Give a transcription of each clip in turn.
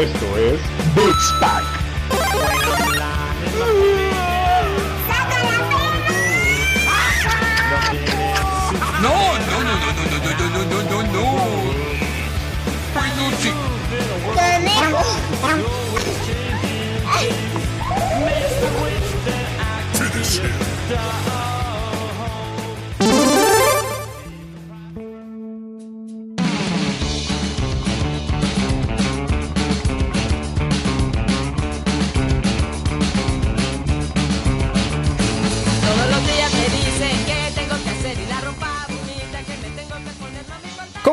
Esto es Beats Pack. No, no, no, no, no, no, no, no, no, no, no, no. Peluche. Finish him.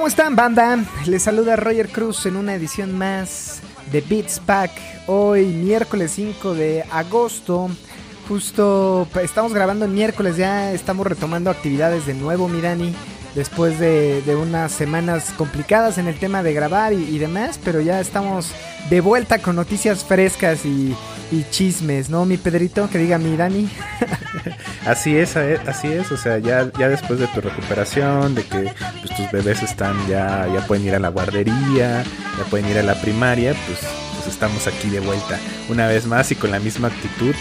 ¿Cómo están, banda? Les saluda Roger Cruz en una edición más de Beats Pack. Hoy, miércoles 5 de agosto. Justo estamos grabando el miércoles, ya estamos retomando actividades de nuevo, mi Dani. Después de, unas semanas complicadas en el tema de grabar y demás, pero ya estamos de vuelta con noticias frescas y, y chismes, ¿no, mi Pedrito? Que diga mi Dani. Así es, eh, así es, o sea, ya, ya después de tu recuperación, de que pues, tus bebés están ya, ya pueden ir a la guardería, ya pueden ir a la primaria, pues, pues estamos aquí de vuelta una vez más y con la misma actitud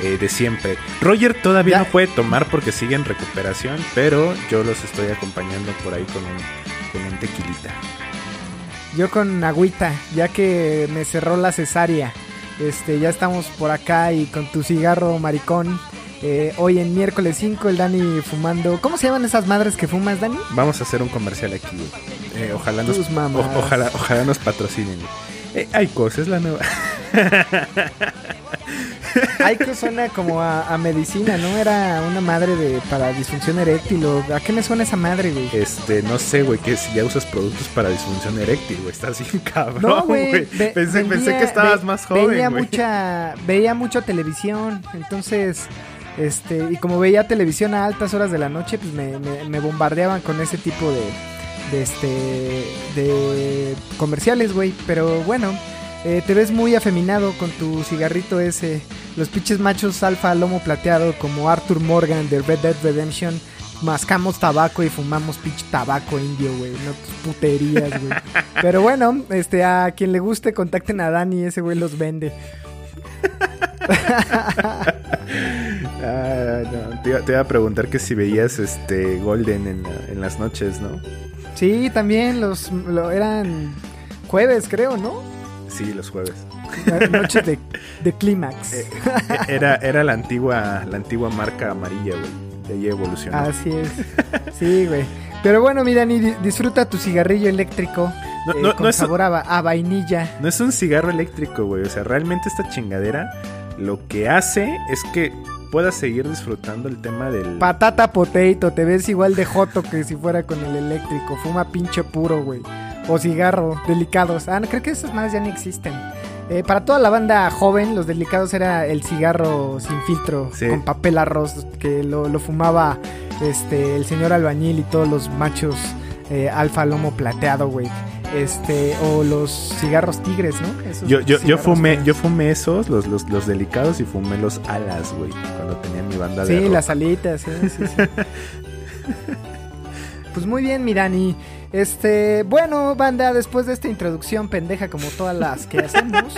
eh, de siempre. Roger todavía Ya. no puede tomar porque sigue en recuperación, pero yo los estoy acompañando por ahí con un, con un tequilita. Yo con agüita, ya que me cerró la cesárea. Este, ya estamos por acá y con tu cigarro maricón. Eh, hoy en miércoles 5 el Dani fumando. ¿Cómo se llaman esas madres que fumas, Dani? Vamos a hacer un comercial aquí. eh, ojalá, nos, o- ojalá, ojalá nos patrocinen. Eh, hay cosas, la nueva. Ay, que suena como a, a medicina, ¿no? Era una madre de para disfunción eréctil. o- ¿A qué me suena esa madre, güey? Este, no sé, güey, que si ya usas productos para disfunción eréctil, güey, estás bien cabrón, No, güey. güey. ve- Pensé, que estabas ve- más joven, Veía güey. mucha, veía mucha televisión, entonces, este, y como veía televisión a altas horas de la noche, pues me, me- me bombardeaban con ese tipo de, de este, de comerciales, güey. Pero bueno, eh, te ves muy afeminado con tu cigarrito ese, los pinches machos alfa lomo plateado como Arthur Morgan de Red Dead Redemption. Mascamos tabaco y fumamos pinche tabaco indio, güey. No tus puterías, güey. Pero bueno, este, a quien le guste, contacten a Dani, ese güey los vende. Ah, no, te, iba, te iba a preguntar que si veías este Golden en, la- en las noches, ¿no? Sí, también los lo, eran jueves, creo, ¿no? Sí, los jueves. Noches de, de clímax. Eh, Era, era la antigua, la antigua marca amarilla, güey. De ahí evolucionó. Así es. Sí, güey. Pero bueno, mi Dani, di- disfruta tu cigarrillo eléctrico No, eh, no, con no es, sabor a, a vainilla. no es un cigarro eléctrico, güey. O sea, realmente esta chingadera lo que hace es que puedas seguir disfrutando el tema del... Patata potato, te ves igual de joto que si fuera con el eléctrico. Fuma pinche puro, güey. O cigarro, delicados. Ah, no, creo que esas más ya ni existen. Eh, para toda la banda joven, los delicados era el cigarro sin filtro, Sí. con papel arroz, que lo, lo fumaba este el señor albañil y todos los machos eh, alfa lomo plateado, güey. Este, o los cigarros tigres, ¿no? Esos Yo, yo, yo fumé, yo fumé esos, los, los, los delicados, y fumé los alas, güey. Cuando tenía mi banda de Sí, rock. las alitas, sí, sí, sí. Pues muy bien, Mirani. Este, bueno, banda, después de esta introducción pendeja como todas las que hacemos,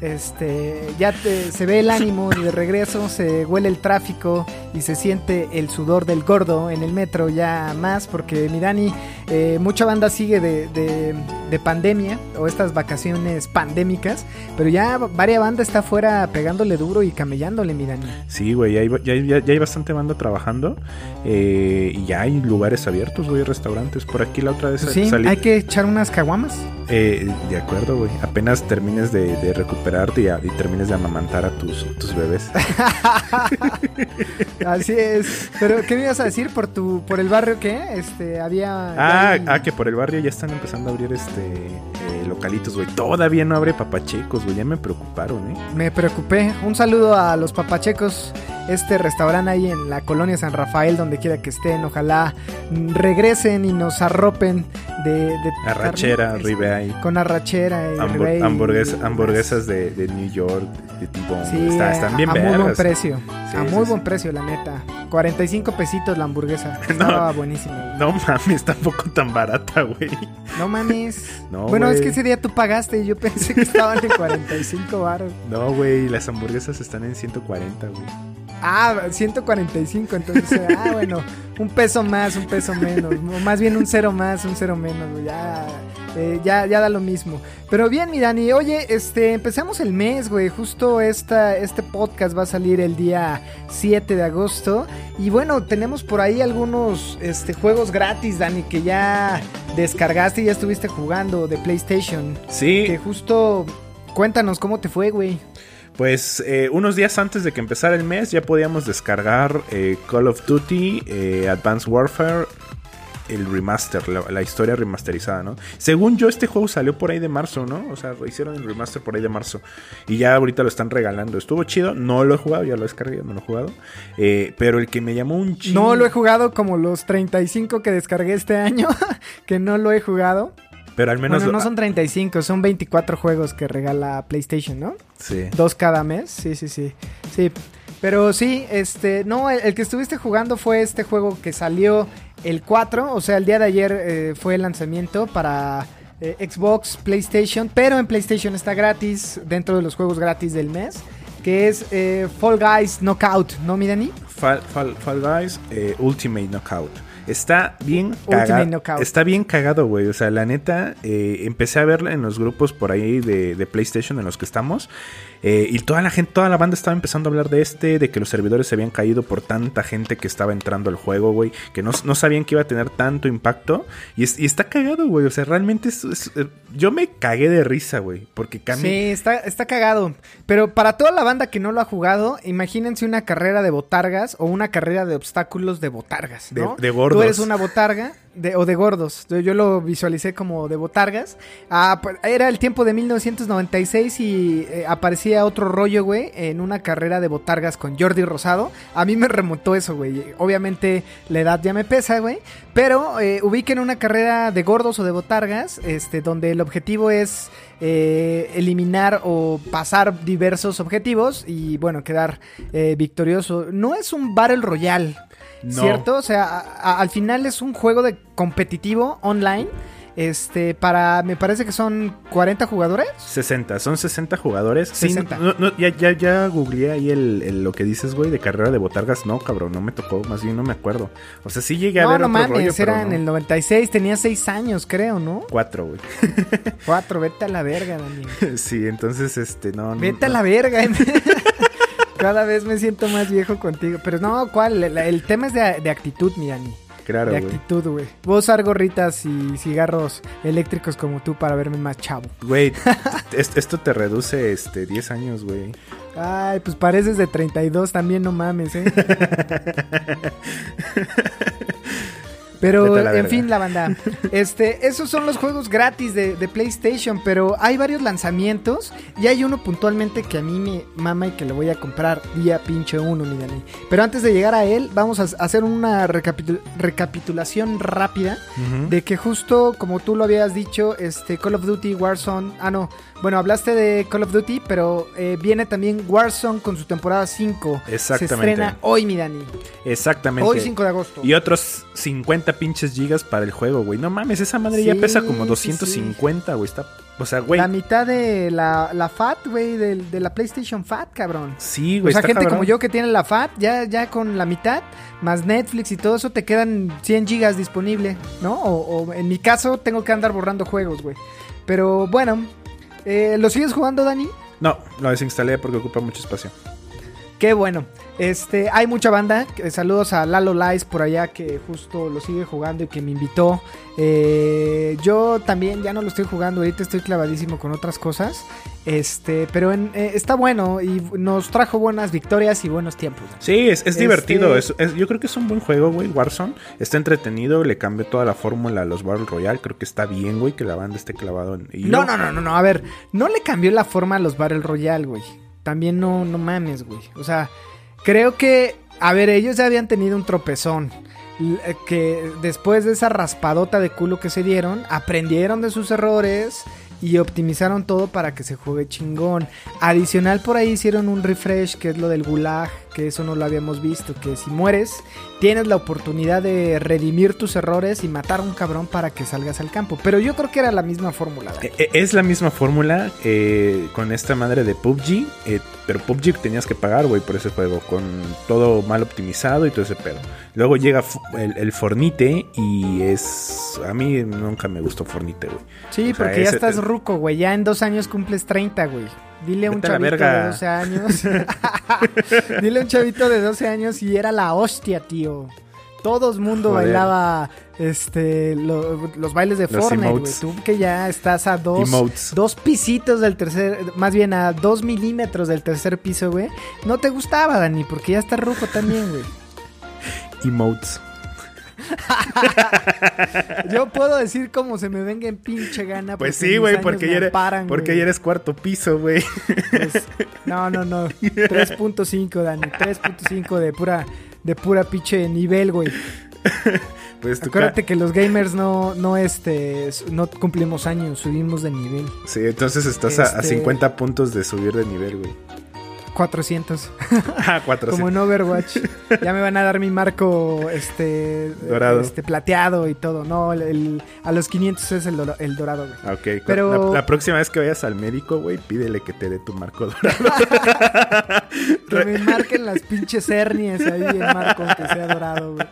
este, ya se ve el ánimo de regreso, se huele el tráfico y se siente el sudor del gordo en el metro ya más, porque Mirani, eh, mucha banda sigue de, de- de pandemia o estas vacaciones pandémicas, pero ya varias banda está afuera pegándole duro y camellándole, Mirani. Sí, güey, ya hay, ya, hay- ya hay bastante banda trabajando. eh, y ya hay lugares abiertos, güey, restaurantes. Por aquí la otra vez sí, hay que echar unas caguamas. Eh, de acuerdo, güey. Apenas termines de, de recuperarte y, a- y termines de amamantar a tus, tus bebés. Así es. Pero, ¿qué me ibas a decir por tu, por el barrio que Este, había. Ah, hay- ah, que por el barrio ya están empezando a abrir este localitos, güey. Todavía no abre papachecos, güey. Ya me preocuparon, ¿eh? Me preocupé. Un saludo a los papachecos. Este restaurante ahí en la colonia San Rafael, donde quiera que estén. Ojalá regresen y nos arropen de. de Arrachera, ribeye. Con arrachera y Hambur- ribeye hamburguesas de, de New York, de T-Bone. Sí, Está- están bien a muy buen precio. Sí, a muy sí. buen precio, la neta. 45 pesitos la hamburguesa. Estaba buenísima. güey. No mames, tampoco tan barata, güey. No mames. No, bueno, es que ese día tú pagaste y yo pensé que estaban en 45 baros. No, güey, las hamburguesas están en 140, güey. Ah, 145, entonces, ah, bueno, un peso más, un peso menos, o más bien un cero más, un cero menos, güey, ya, eh, ya, ya da lo mismo. Pero bien, mi Dani, oye, este, empezamos el mes, güey, justo esta, este podcast va a salir el día 7 de agosto, y bueno, tenemos por ahí algunos, este, juegos gratis, Dani, que ya descargaste y ya estuviste jugando de PlayStation, Sí, que justo, cuéntanos cómo te fue, güey. Pues eh, unos días antes de que empezara el mes ya podíamos descargar eh, Call of Duty, eh, Advanced Warfare, el remaster, la, la historia remasterizada, ¿no? Según yo, este juego salió por ahí de marzo, ¿no? O sea, hicieron el remaster por ahí de marzo. Y ya ahorita lo están regalando. Estuvo chido, no lo he jugado, ya lo descargué, no lo he jugado. Eh, pero el que me llamó un chingo... No lo he jugado como los 35 que descargué este año, que no lo he jugado. Pero al menos... bueno, no son 35, son 24 juegos que regala PlayStation, ¿no? Sí. Dos cada mes, sí, sí, sí. Sí, pero sí, este, no, el, el que estuviste jugando fue este juego que salió el 4, o sea, el día de ayer eh, fue el lanzamiento para eh, Xbox, PlayStation, pero en PlayStation está gratis, dentro de los juegos gratis del mes, que es eh, Fall Guys Knockout, ¿no, mi Dani? Fall, Fall- Fall Guys Ultimate Knockout. Está bien cagado. Está bien cagado, güey. O sea, la neta, eh, empecé a verla en los grupos por ahí de, de PlayStation en los que estamos. eh, y toda la gente, toda la banda estaba empezando a hablar de este, de que los servidores se habían caído por tanta gente que estaba entrando al juego, güey. Que no, no sabían que iba a tener tanto impacto. Y, es- y está cagado, güey. O sea, realmente es, es- eh, yo me cagué de risa, güey. Porque cambia. Sí, está, está cagado. Pero para toda la banda que no lo ha jugado, imagínense una carrera de botargas o una carrera de obstáculos de botargas, ¿no? De- de Tú eres una botarga o de gordos. Yo, yo lo visualicé como de botargas. Ah, pues, era el tiempo de 1996 y eh, aparecía otro rollo, güey, en una carrera de botargas con Jordi Rosado. A mí me remontó eso, güey. Obviamente la edad ya me pesa, güey. Pero eh, ubiquen una carrera de gordos o de botargas, este, donde el objetivo es eh, eliminar o pasar diversos objetivos y bueno, quedar eh, victorioso. No es un Battle Royale, No. ¿cierto? O sea, a- a- al final es un juego de competitivo online. Este, para, me parece que son 40 jugadores. 60, son 60 jugadores. Sí, 60. no, no, ya, ya, ya googleé ahí el, el- lo que dices, güey, de carrera de botargas. No, cabrón, no me tocó, más bien no me acuerdo. O sea, sí llegué a No, ver no otro mames, rollo, era en el 96, tenía 6 años, creo, ¿no? Cuatro, güey. 4, vete a la verga, Dani. sí, entonces, este, no, no. Vete a la verga. Cada vez me siento más viejo contigo. Pero no, ¿cuál? El, el tema es de, de actitud, mi Dani. Claro, de actitud, güey. Voy a usar gorritas y cigarros eléctricos como tú para verme más chavo. Güey, es- esto te reduce, este, 10 años, güey. Ay, pues pareces de 32 también, no mames, ¿eh? Pero, en verga. fin, la banda. Este, esos son los juegos gratis de, de PlayStation, pero hay varios lanzamientos y hay uno puntualmente que a mí me mama y que lo voy a comprar día pinche uno, mi Dani. Pero antes de llegar a él, vamos a hacer una recapitu- recapitulación rápida de que justo como tú lo habías dicho, este Call of Duty Warzone, ah no, bueno, hablaste de Call of Duty, pero eh, viene también Warzone con su temporada 5. Se Exactamente. estrena hoy, mi Dani. Exactamente. Hoy 5 de agosto. Y otros 50 pinches gigas para el juego, güey. No mames, esa madre ya pesa como sí, 250, güey. Está, o sea, güey. La mitad de la, la FAT, güey, del- de, la PlayStation FAT, cabrón. Sí, O güey. sea, está gente cabrón. como yo que tiene la FAT, ya, ya con la mitad, más Netflix y todo eso, te quedan 100 gigas disponible, ¿no? O, o en mi caso, tengo que andar borrando juegos, güey. Pero bueno, eh, ¿lo sigues jugando, Dani? No, lo desinstalé porque ocupa mucho espacio. Qué bueno. Este, hay mucha banda. que- Saludos a Lalo Lice por allá que justo lo sigue jugando y que me invitó. Eh, yo también ya no lo estoy jugando. Ahorita estoy clavadísimo con otras cosas. Este, pero en- eh, está bueno y nos trajo buenas victorias y buenos tiempos. Sí, es, es Este- divertido. es- es- yo creo que es un buen juego, güey. Warzone está entretenido. Le cambió toda la fórmula a los Battle Royale. Creo que está bien, güey, que la banda esté clavado en. No, no, no, no, no. A ver, no le cambió la forma a los Battle Royale, güey. También no, no mames, güey. O sea, creo que, a ver, ellos ya habían tenido un tropezón. Eh, Que después de esa raspadota de culo que se dieron, aprendieron de sus errores y optimizaron todo para que se juegue chingón. Adicional por ahí hicieron un refresh que es lo del gulag, que eso no lo habíamos visto, que si mueres tienes la oportunidad de redimir tus errores y matar a un cabrón para que salgas al campo. Pero yo creo que era la misma fórmula. Dani. Eh, eh, Es la misma fórmula eh, con esta madre de PUBG, eh, pero PUBG tenías que pagar, güey, por ese juego, con todo mal optimizado y todo ese pedo. Luego llega el, el Fornite y es... A mí nunca me gustó Fornite, güey. Sí, O sea, porque ya estás ruco, güey. Ya en dos años cumples 30, güey. Dile a un Vete chavito de 12 años. Dile a un chavito de 12 años y era la hostia, tío. Todo el mundo Joder. bailaba este lo- los bailes de Los Fortnite, güey. Tú que ya estás a dos, Emotes. dos pisitos del tercer, más bien a dos milímetros del tercer piso, güey. No te gustaba, Dani, porque ya estás ruco también, güey. Emotes. Yo puedo decir como se me venga en pinche gana. Pues sí, güey, porque, ya eres, porque ya eres cuarto piso, güey. Pues, no, no, no. 3.5, Dani. 3.5 de pura, de pura pinche nivel, güey. Pues Acuérdate que los gamers no, no, este, no cumplimos años, subimos de nivel. Sí, entonces estás a- a, Este- 50 puntos de subir de nivel, güey. 400. Ah, 400. Como en Overwatch. Ya me van a dar mi marco, este, Dorado. este plateado y todo. No, el, el- a los 500 es el, el dorado, güey. Ok, Pero- la, la próxima vez que vayas al médico, güey, pídele que te dé tu marco dorado. Que me marquen las pinches hernias ahí en marco, que sea dorado, güey.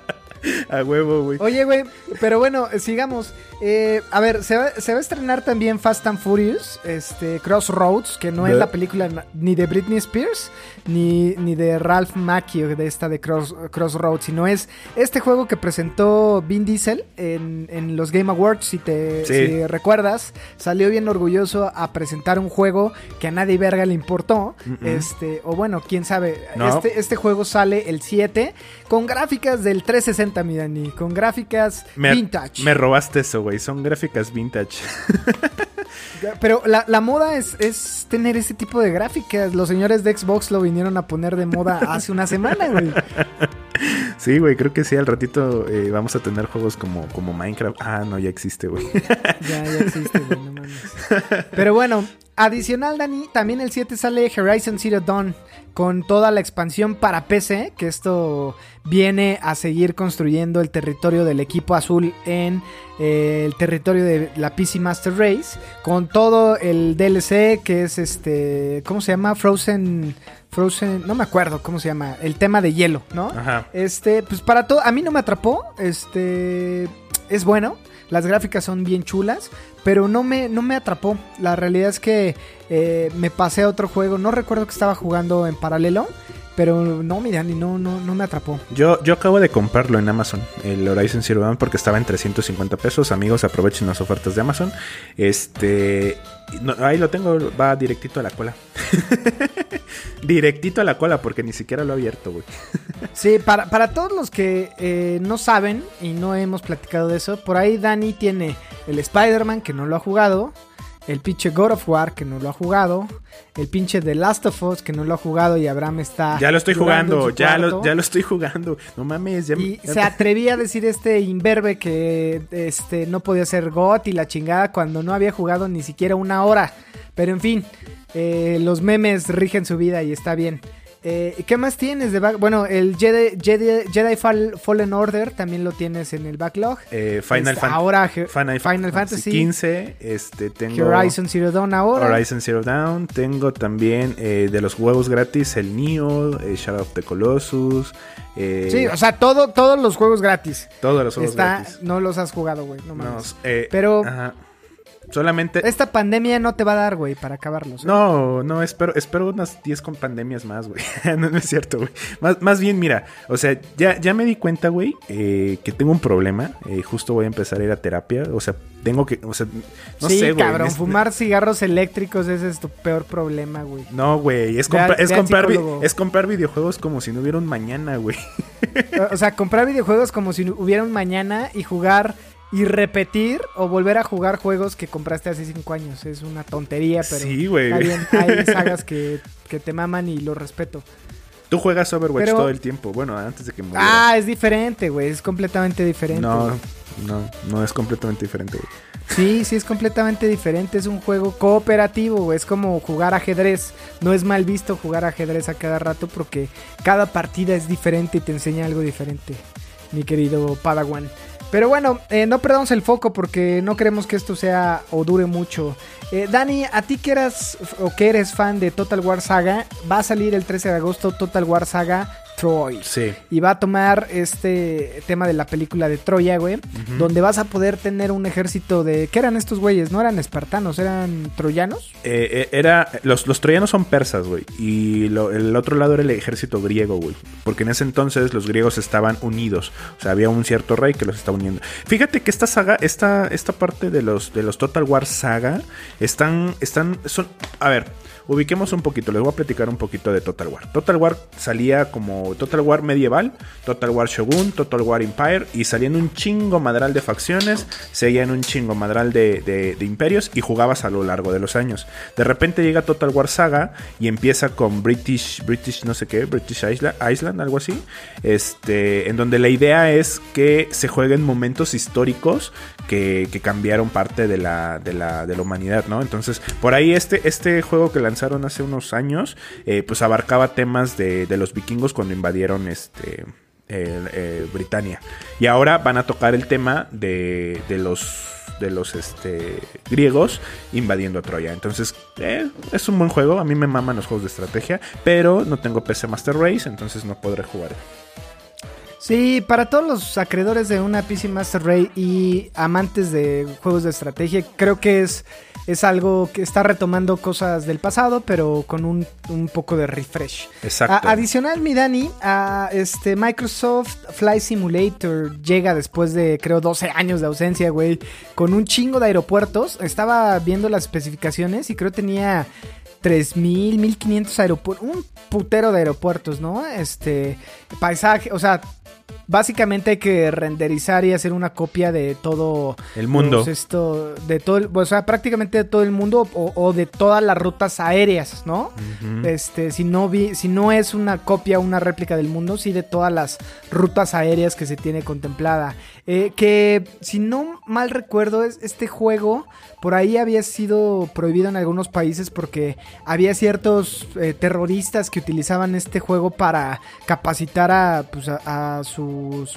a huevo, güey. Oye, güey, pero bueno, sigamos. Eh, a ver, se va, se va a estrenar también Fast and Furious, este, Crossroads, que no es la película ni de Britney Spears, ni, ni de Ralph Macchio, de esta de Cross, Crossroads, sino es este juego que presentó Vin Diesel en, en los Game Awards, si te Sí. si recuerdas, salió bien orgulloso a presentar un juego que a nadie verga le importó, este, o bueno, quién sabe, No. este, este juego sale el 7 con gráficas del 360, mi Dani, con gráficas Me, vintage. me robaste eso, güey. Son gráficas vintage. Pero la, la moda es, es tener ese tipo de gráficas. Los señores de Xbox lo vinieron a poner de moda hace una semana, güey. Sí, güey, creo que sí. Al ratito eh, vamos a tener juegos como, como Minecraft. Ah, no, ya existe, güey. Ya, ya existe, güey, mames. Pero bueno, adicional, Dani, también el 7 sale Horizon Zero Dawn con toda la expansión para PC, que esto viene a seguir construyendo el territorio del equipo azul en eh, el territorio de la PC Master Race, con todo el DLC que es este, ¿cómo se llama? Frozen, Frozen, no me acuerdo cómo se llama, el tema de hielo, ¿no? Ajá. Este, pues para todo, a mí no me atrapó, este, es bueno, las gráficas son bien chulas, pero no me, no me atrapó. La realidad es que eh, me pasé a otro juego, no recuerdo que estaba jugando en paralelo, pero no, mi Dani, no, no, no me atrapó. Yo, yo acabo de comprarlo en Amazon, el Horizon Zero Dawn, porque estaba en 350 pesos. Amigos, aprovechen las ofertas de Amazon. Este. no, ahí lo tengo, va directito a la cola. directito a la cola, porque ni siquiera lo he abierto, güey. Sí, para, para todos los que eh, no saben y no hemos platicado de eso, por ahí Dani tiene el Spider-Man que no lo ha jugado, el pinche God of War que no lo ha jugado, el pinche The Last of Us que no lo ha jugado y Abraham está... Ya lo estoy jugando, ya lo, ya lo estoy jugando. No mames, ya, Y ya- se atrevía a decir este imberbe que este no podía ser GOT y la chingada cuando no había jugado ni siquiera una hora. Pero en fin, eh, los memes rigen su vida y está bien. Eh, ¿Qué más tienes de back? Bueno, el Jedi, Jedi, Jedi Fall- Fallen Order también lo tienes en el backlog. eh, Final, Este, Fan- ahora Final, Final Fantasy, 15. Este, tengo Horizon Zero Dawn ahora. Horizon Zero Dawn. Tengo también eh, de los juegos gratis el Nioh, eh, Shadow of the Colossus. eh, Sí, o sea, todo, todos los juegos gratis. todos los juegos Está, gratis. no los has jugado, güey. No No, mames. eh, Pero- ajá. Solamente. Esta pandemia no te va a dar, güey, para acabarlos. No, no, espero, espero unas 10 con pandemias más, güey. no, no es cierto, güey. Más, más bien, mira, o sea, ya, ya me di cuenta, güey, eh, que tengo un problema. Eh, justo voy a empezar a ir a terapia. O sea, tengo que, o sea, no sí, sé, güey. cabrón, es- fumar cigarros eléctricos ese es tu peor problema, güey. No, güey, es, compra- comprar es comprar videojuegos como si no hubiera un mañana, güey. O sea, comprar videojuegos como si hubiera un mañana y jugar y repetir o volver a jugar juegos que compraste hace cinco años. Es una tontería, pero Sí, güey. Hay sagas que, que te maman y lo respeto. Tú juegas Overwatch Pero- todo el tiempo. Bueno, antes de que muriera. Ah, es diferente, güey. Es completamente diferente. no, no, no es completamente diferente, güey. Sí, sí, es completamente diferente. Es un juego cooperativo, güey. Es como jugar ajedrez. No es mal visto jugar ajedrez a cada rato porque cada partida es diferente y te enseña algo diferente, mi querido Padawan. Pero bueno, eh, no perdamos el foco porque no queremos que esto sea o dure mucho. Eh, Dani, a ti que eras o que eres fan de Total War Saga, va a salir el 13 de agosto Total War Saga Troy. Sí. Y va a tomar este tema de la película de Troya, güey. Donde vas a poder tener un ejército de... ¿Qué eran estos güeyes? No eran espartanos, eran troyanos. Eh, eh, era los, los troyanos son persas, güey. Y lo- el otro lado era el ejército griego, güey. Porque en ese entonces los griegos estaban unidos. O sea, había un cierto rey que los estaba uniendo. Fíjate que esta saga, esta, esta parte de los, de los Total War saga, están, están, son, a ver. Ubiquemos un poquito, les voy a platicar un poquito de Total War. Total War salía como Total War medieval, Total War Shogun, Total War Empire y salían un chingo madral de facciones, seguían un chingo madral de, imperios y jugabas a lo largo de los años. De repente llega Total War Saga y empieza con British, British no sé qué, British Island, Island algo así, este, en donde la idea es que se jueguen momentos históricos que, cambiaron parte de la, de, la, de la humanidad, ¿no? Entonces, por ahí este, este juego que hace unos años, eh, pues abarcaba temas de, los vikingos cuando invadieron este... eh, Britania. Y ahora van a tocar el tema de, los de los este, griegos invadiendo Troya. Entonces, eh, es un buen juego. A mí me maman los juegos de estrategia, pero no tengo PC Master Race, entonces no podré jugar. Sí, para todos los acreedores de una PC Master Race y amantes de juegos de estrategia, creo que es, es algo que está retomando cosas del pasado, pero con un, un poco de refresh. Exacto. A- adicional, mi Dani, a este Microsoft Flight Simulator llega después de creo 12 años de ausencia, güey, con un chingo de aeropuertos. Estaba viendo las especificaciones y creo tenía 3000, 1500 aeropuertos, un putero de aeropuertos, ¿no? Este paisaje, o sea, Básicamente hay que renderizar y hacer una copia de todo El mundo. los esto, de todo, el- o sea, prácticamente de todo el mundo o, o de todas las rutas aéreas, ¿no? Este, si no vi, si no es una copia, una réplica del mundo, sí de todas las rutas aéreas que se tiene contemplada. Eh, que si no mal recuerdo, es este juego por ahí había sido prohibido en algunos países porque había ciertos eh, terroristas que utilizaban este juego para capacitar a, pues, a, a su,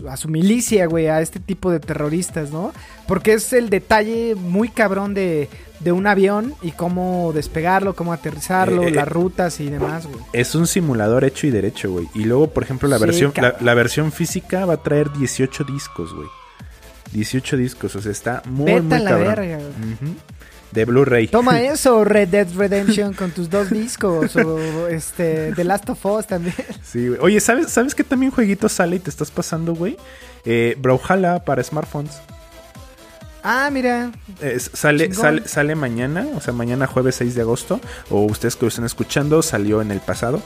a su milicia, güey, a este tipo de terroristas, ¿no? Porque es el detalle muy cabrón de, de un avión y cómo despegarlo, cómo aterrizarlo, Eh, eh, las rutas y demás, güey. Es un simulador hecho y derecho, güey. Y luego, por ejemplo, la Sí, versión la, versión física va a traer 18 discos, güey. 18 discos, o sea, está muy, Vete muy a la cabrón. verga, güey. De Blu-ray. Toma eso, Red Dead Redemption, con tus dos discos. O este, The Last of Us también. Sí, güey. Oye, ¿sabes, ¿sabes qué también jueguito sale y te estás pasando, güey? Eh, Brawlhalla para smartphones. Ah, mira. Eh, sale, sale, sale mañana, o sea, mañana jueves 6 de agosto. O ustedes que lo están escuchando, salió en el pasado.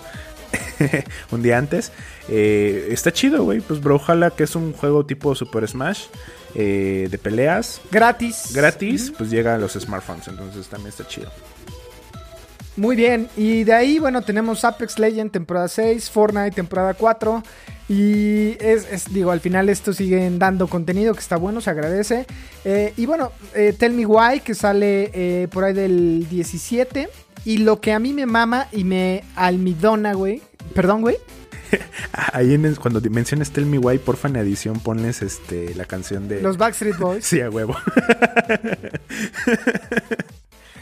un día antes. Eh, está chido, güey. Pues Brawlhalla, que es un juego tipo Super Smash eh, de peleas. Gratis. Gratis, pues llega a los smartphones. Entonces también está chido. Muy bien. Y de ahí, bueno, tenemos Apex Legend temporada 6, Fortnite temporada 4. Y es, es- digo, al final esto siguen dando contenido que está bueno, se agradece. Eh, y bueno, eh, Tell Me Why, que sale eh, por ahí del 17. Y lo que a mí me mama y me almidona, güey. Perdón, güey. Ah, Ahí en el- cuando menciones Tell Me Why, porfa en edición ponles este, la canción de... Los Backstreet Boys. Sí, a huevo.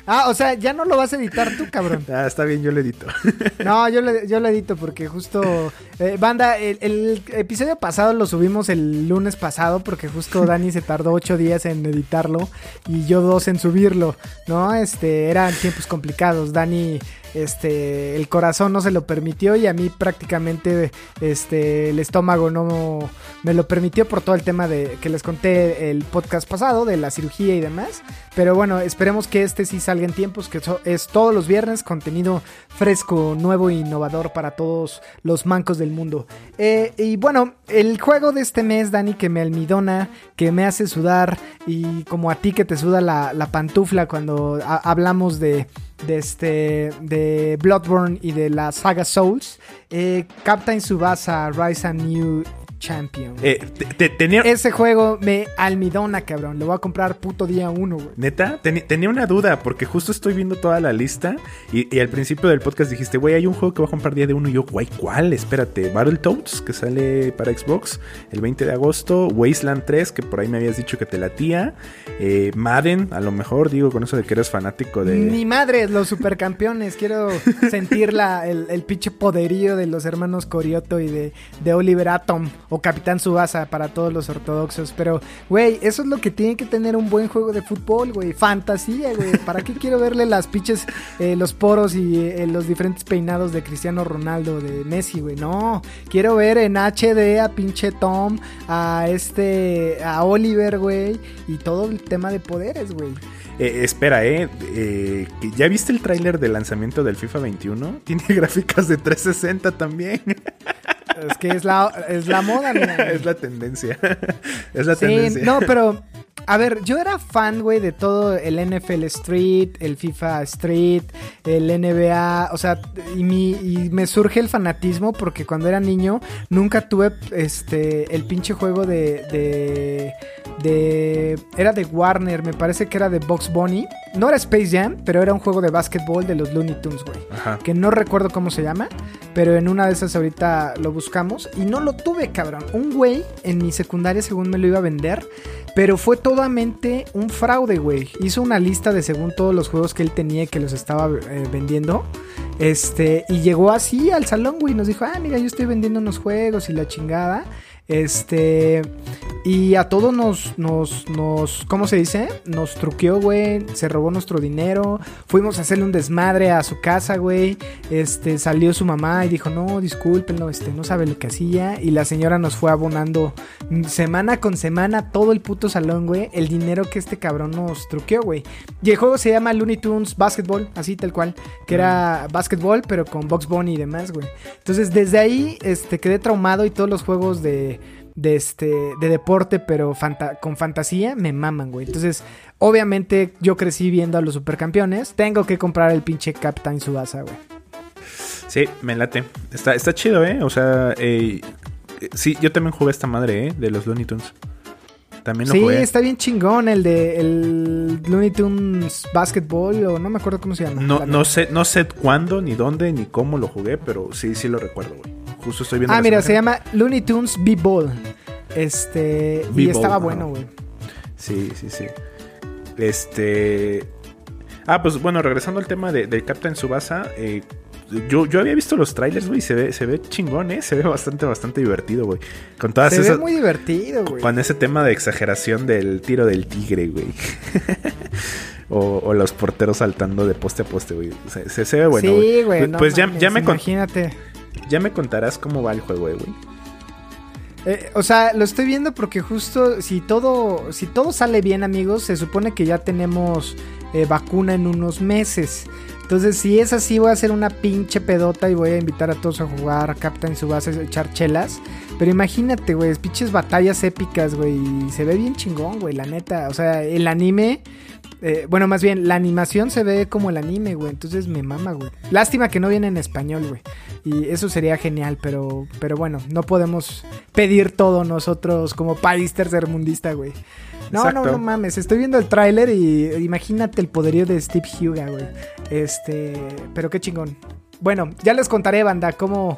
Ah, o sea, ya no lo vas a editar tú, cabrón. ah, está bien, yo lo edito. No, yo lo, yo lo edito porque justo... eh, banda, el, el episodio pasado lo subimos el lunes pasado porque justo Dani se tardó ocho días en editarlo y yo dos en subirlo, ¿no? Este, eran tiempos complicados. Dani, este, el corazón no se lo permitió y a mí prácticamente, este, el estómago no me lo permitió por todo el tema de que les conté el podcast pasado de la cirugía y demás. Pero bueno, esperemos que este sí salga en tiempos, que so- es todos los viernes, contenido fresco, nuevo e innovador para todos los mancos del mundo. Eh, y bueno, el juego de este mes, Dani, que me almidona, que me hace sudar, y como a ti que te suda la, la pantufla cuando ha- hablamos de, de este de Bloodborne y de la saga Souls, eh, Captain Subasa Rise a New Champion. Eh, te- te- tenía, Ese juego me almidona, cabrón. Lo voy a comprar puto día uno, güey. Neta, tenía una duda porque justo estoy viendo toda la lista y, y al principio del podcast dijiste, güey, hay un juego que voy a comprar día de uno y yo, güey, ¿cuál? Espérate, Battletoads, que sale para Xbox el 20 de agosto, Wasteland 3, que por ahí me habías dicho que te latía, eh, Madden, a lo mejor, digo, con eso de que eres fanático de... Ni madre, los supercampeones. Quiero sentir la, el, el pinche poderío de los hermanos Corioto y de, de Oliver Atom o Capitán Subasa para todos los ortodoxos. Pero, güey, eso es lo que tiene que tener un buen juego de fútbol, güey. Fantasía, güey. ¿Para qué quiero verle las pinches, eh, los poros y eh, los diferentes peinados de Cristiano Ronaldo, de Messi, güey? No, quiero ver en HD a pinche Tom, a este, a Oliver, güey, y todo el tema de poderes, güey. Eh, espera, eh, eh, ¿ya viste el tráiler de lanzamiento del FIFA 21? Tiene gráficas de 360 también. Es que es la, es la moda, mira. es la tendencia. es la Sí, tendencia. no, pero a ver, yo era fan, güey, de todo el NFL Street, el FIFA Street, el NBA, o sea, y, mi, y me surge el fanatismo porque cuando era niño nunca tuve este el pinche juego de, de de era de Warner, me parece que era de Box Bunny. No era Space Jam, pero era un juego de básquetbol de los Looney Tunes, güey Ajá. que no recuerdo cómo se llama, pero en una de esas ahorita lo buscamos y no lo tuve, cabrón. Un güey en mi secundaria según me lo iba a vender, pero fue un fraude, güey. Hizo una lista de según todos los juegos que él tenía y que los estaba eh, vendiendo. Este, y llegó así al salón, güey, nos dijo, ah, mira, yo estoy vendiendo unos juegos y la chingada. Este, y a todos nos, nos, nos, ¿cómo se dice? Nos truqueó, güey, se robó nuestro dinero, fuimos a hacerle un desmadre a su casa, güey, este, salió su mamá y dijo, no, discúlpenlo, este, no sabe lo que hacía, y la señora nos fue abonando semana con semana todo el puto salón, güey, el dinero que este cabrón nos truqueó, güey. Y el juego se llama Looney Tunes Basketball, así tal cual, que era basketball, pero con Box Bunny y demás, güey. Entonces, desde ahí, este, quedé traumado y todos los juegos de de este de deporte pero fanta- con fantasía me maman güey entonces obviamente yo crecí viendo a los supercampeones tengo que comprar el pinche Captain Subasa güey Sí, me late. Está, está chido, ¿eh? O sea, eh, eh, sí, yo también jugué esta madre, ¿eh? De los Looney Tunes. También lo sí jugué. está bien chingón el de el Looney Tunes Basketball o no me acuerdo cómo se llama No, no sé, no sé cuándo, ni dónde, ni cómo lo jugué, pero sí, sí lo recuerdo, güey. Justo estoy viendo. ah mira se llama Looney Tunes B-Ball este y estaba bueno güey Sí, sí, sí. Este. Ah, pues bueno, regresando al tema de, del Captain Subasa. eh, yo, yo había visto los trailers, güey. Se ve, se ve chingón, ¿eh? Se ve bastante, bastante divertido, güey. Con todas se esas. ve muy divertido güey Con ese tema de exageración del tiro del tigre, güey. o, o los porteros saltando de poste a poste, güey. Se, se- se ve bueno, sí güey Pues, no pues ya, ya, me con- imagínate ya me contarás cómo va el juego, eh, güey. Eh, o sea, lo estoy viendo porque justo si todo, si todo sale bien, amigos, se supone que ya tenemos eh, vacuna en unos meses. Entonces, si es así, voy a hacer una pinche pedota y voy a invitar a todos a jugar Captain Subasa y echar chelas. Pero imagínate, güey, pinches batallas épicas, güey. Se ve bien chingón, güey, la neta. O sea, el anime. Eh, bueno, más bien, la animación se ve como el anime, güey. Entonces me mama, güey. Lástima que no viene en español, güey. Y eso sería genial, pero, pero bueno, no podemos pedir todo nosotros como país tercermundista, güey. No, no, no mames. Estoy viendo el tráiler y imagínate el poderío de Steve Huga, güey. Este, pero qué chingón. Bueno, ya les contaré, banda, cómo,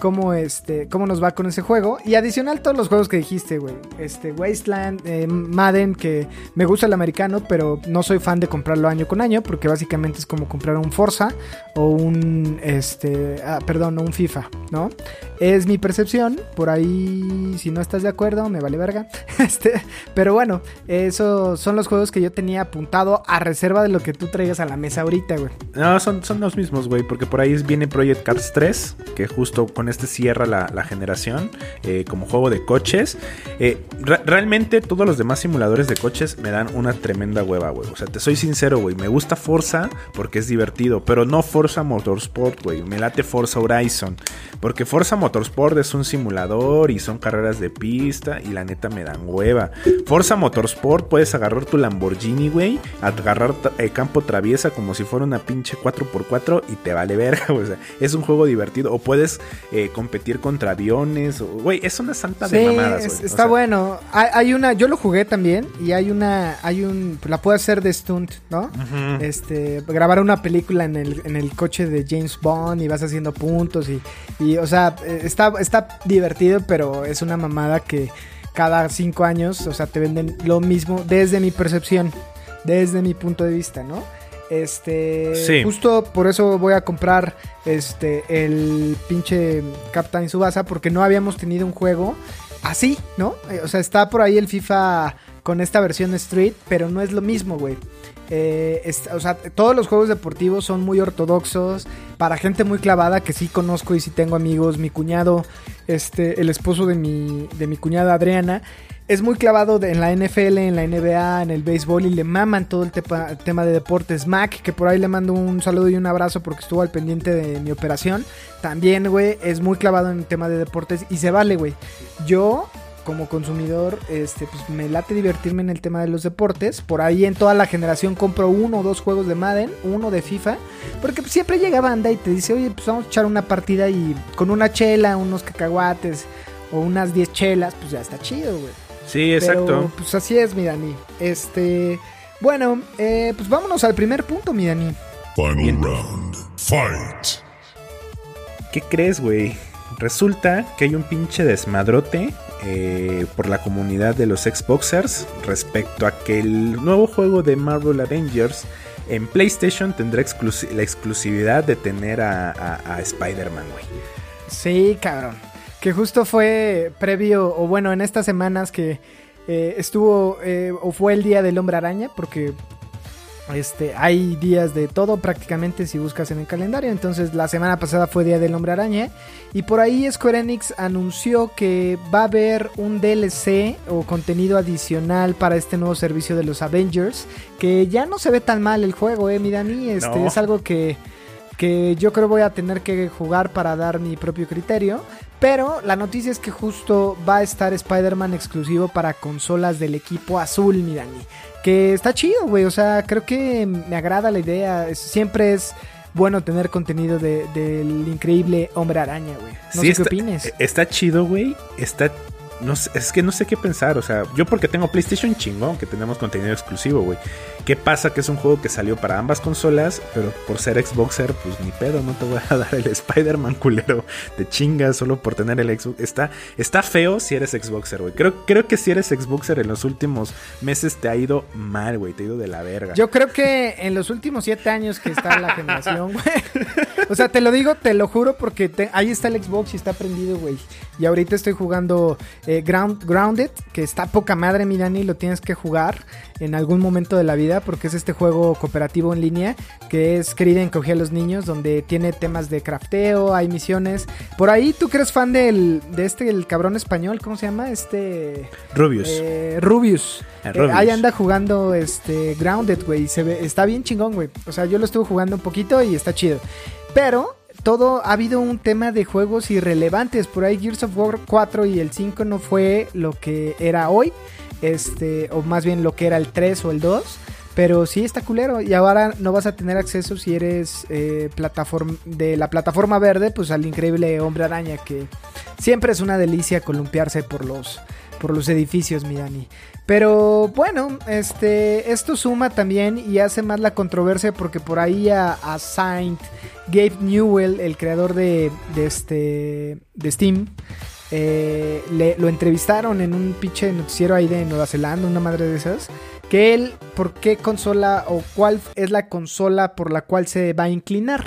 cómo, este, cómo nos va con ese juego. Y adicional todos los juegos que dijiste, güey. Este, Wasteland, eh, Madden, que me gusta el americano, pero no soy fan de comprarlo año con año, porque básicamente es como comprar un Forza o un, este, ah, perdón, un FIFA, ¿no? Es mi percepción, por ahí, si no estás de acuerdo, me vale verga. Este, pero bueno, esos son los juegos que yo tenía apuntado a reserva de lo que tú traigas a la mesa ahorita, güey. No, son, son los mismos, güey, porque por ahí viene Project Cars 3, que justo con este cierra la, generación eh, como juego de coches. Eh, re- realmente todos los demás simuladores de coches me dan una tremenda hueva, güey. O sea, te soy sincero, güey. Me gusta Forza porque es divertido, pero no Forza Motorsport, güey. Me late Forza Horizon. Porque Forza Motorsport es un simulador y son carreras de pista y la neta me dan hueva. Forza Motorsport puedes agarrar tu Lamborghini, güey, agarrar el campo traviesa como si fuera una pinche 4x4 y te vale verga, o sea, es un juego divertido. O puedes eh, competir contra aviones, güey, es una santa de Sí, mamadas, es- güey. O está sea, bueno. Hay, hay una, yo lo jugué también y hay una, hay un, la puedo hacer de stunt, ¿no? Este, grabar una película en el, en el coche de James Bond y vas haciendo puntos y, y o sea, eh, está, está divertido, pero es una mamada que cada cinco años, o sea, te venden lo mismo desde mi percepción, desde mi punto de vista, ¿no? Este, Sí. justo por eso voy a comprar este el pinche Captain Subasa porque no habíamos tenido un juego así, ¿no? Eh, O sea, está por ahí el FIFA con esta versión Street, pero no es lo mismo, güey. Eh, o sea, todos los juegos deportivos son muy ortodoxos para gente muy clavada que sí conozco y sí tengo amigos. Mi cuñado, este, el esposo de mi, de mi cuñada Adriana, es muy clavado en la NFL, en la NBA, en el béisbol y le maman todo el tema de deportes. Mac, que por ahí le mando un saludo y un abrazo porque estuvo al pendiente de mi operación. También, güey, es muy clavado en el tema de deportes y se vale, güey. Yo como consumidor, este, pues me late divertirme en el tema de los deportes. Por ahí en toda la generación compro uno o dos juegos de Madden, uno de FIFA. Porque pues, siempre llega banda y te dice, oye, pues vamos a echar una partida y con una chela, unos cacahuates o unas 10 chelas, pues ya está chido, güey. Sí, exacto. Pero, pues así es, mi Dani. Este, bueno, eh, pues vámonos al primer punto, mi Dani. Final Bien. round. Fight. ¿Qué crees, güey? Resulta que hay un pinche desmadrote eh, por la comunidad de los Xboxers respecto a que el nuevo juego de Marvel Avengers en PlayStation tendrá la exclusividad de tener a Spider-Man, güey. Sí, cabrón. Que justo fue previo, o bueno, en estas semanas que eh, estuvo, eh, o fue el día del hombre araña, porque este, hay días de todo prácticamente si buscas en el calendario. Entonces la semana pasada fue día del hombre araña. Y por ahí Square Enix anunció que va a haber un DLC o contenido adicional para este nuevo servicio de los Avengers. Que ya no se ve tan mal el juego, eh, mi Dani. Este, No. Es algo que que yo creo voy a tener que jugar para dar mi propio criterio. Pero la noticia es que justo va a estar Spider-Man exclusivo para consolas del equipo azul, mi Dani. Que está chido, güey. O sea, creo que me agrada la idea. Siempre es bueno tener contenido de- del increíble Hombre Araña, güey. No Sí, sé está, qué opines. Está chido, güey. Está. No sé, es que no sé qué pensar. O sea, yo porque tengo PlayStation chingón, que tenemos contenido exclusivo, güey. ¿Qué pasa? Que es un juego que salió para ambas consolas, pero por ser Xboxer, pues ni pedo, no te voy a dar el Spider-Man culero. Te chingas solo por tener el Xbox. Está, está feo si eres Xboxer, güey. Creo, creo que si eres Xboxer en los últimos meses te ha ido mal, güey. Te ha ido de la verga. Yo creo que en los últimos siete años que está la generación, güey. O sea, te lo digo, te lo juro, porque ahí está el Xbox y está prendido, güey. Y ahorita estoy jugando eh, Ground, Grounded, que está poca madre, mi Dani, lo tienes que jugar en algún momento de la vida, porque es este juego cooperativo en línea, que es querida encogía a los niños, donde tiene temas de crafteo, hay misiones. Por ahí, ¿tú que eres fan del, de este, el cabrón español? ¿Cómo se llama? Este... Rubius. Eh, Rubius. Eh, Rubius. ahí anda jugando este Grounded, güey. Se ve, está bien chingón, güey. O sea, yo lo estuve jugando un poquito y está chido. Pero todo ha habido un tema de juegos irrelevantes. Por ahí Gears of War 4 y el 5 no fue lo que era hoy. Este, o más bien lo que era el 3 o el 2. Pero sí está culero. Y ahora no vas a tener acceso si eres eh, de la plataforma verde, pues al increíble hombre araña. Que siempre es una delicia columpiarse por los, por los edificios, mi Dani. Pero bueno, este, esto suma también y hace más la controversia porque por ahí a, Saint Gabe Newell, el creador de, de este, de Steam, eh, le, lo entrevistaron en un pinche noticiero ahí de Nueva Zelanda, una madre de esas. Que él, ¿por qué consola o cuál es la consola por la cual se va a inclinar?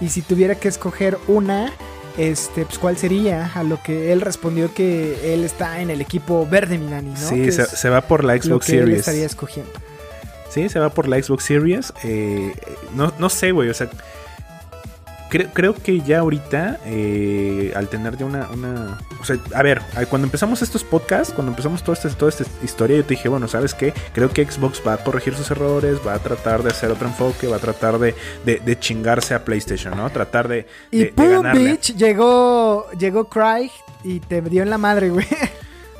Y si tuviera que escoger una, este, pues cuál sería, a lo que él respondió que él está en el equipo verde Milani, ¿no? sí, se, va por la lo Xbox él Series. estaría escogiendo. Sí, se va por la Xbox Series. Eh, no, no sé, güey. O sea, creo, creo que ya ahorita, eh, al tener ya una, una... O sea, a ver, cuando empezamos estos podcasts, cuando empezamos toda esta, toda esta historia, yo te dije, bueno, ¿sabes qué? Creo que Xbox va a corregir sus errores, va a tratar de hacer otro enfoque, va a tratar de, de, de chingarse a PlayStation, ¿no? Tratar de, Y de, de pum, bitch, llegó, llegó Craig y te dio en la madre, güey.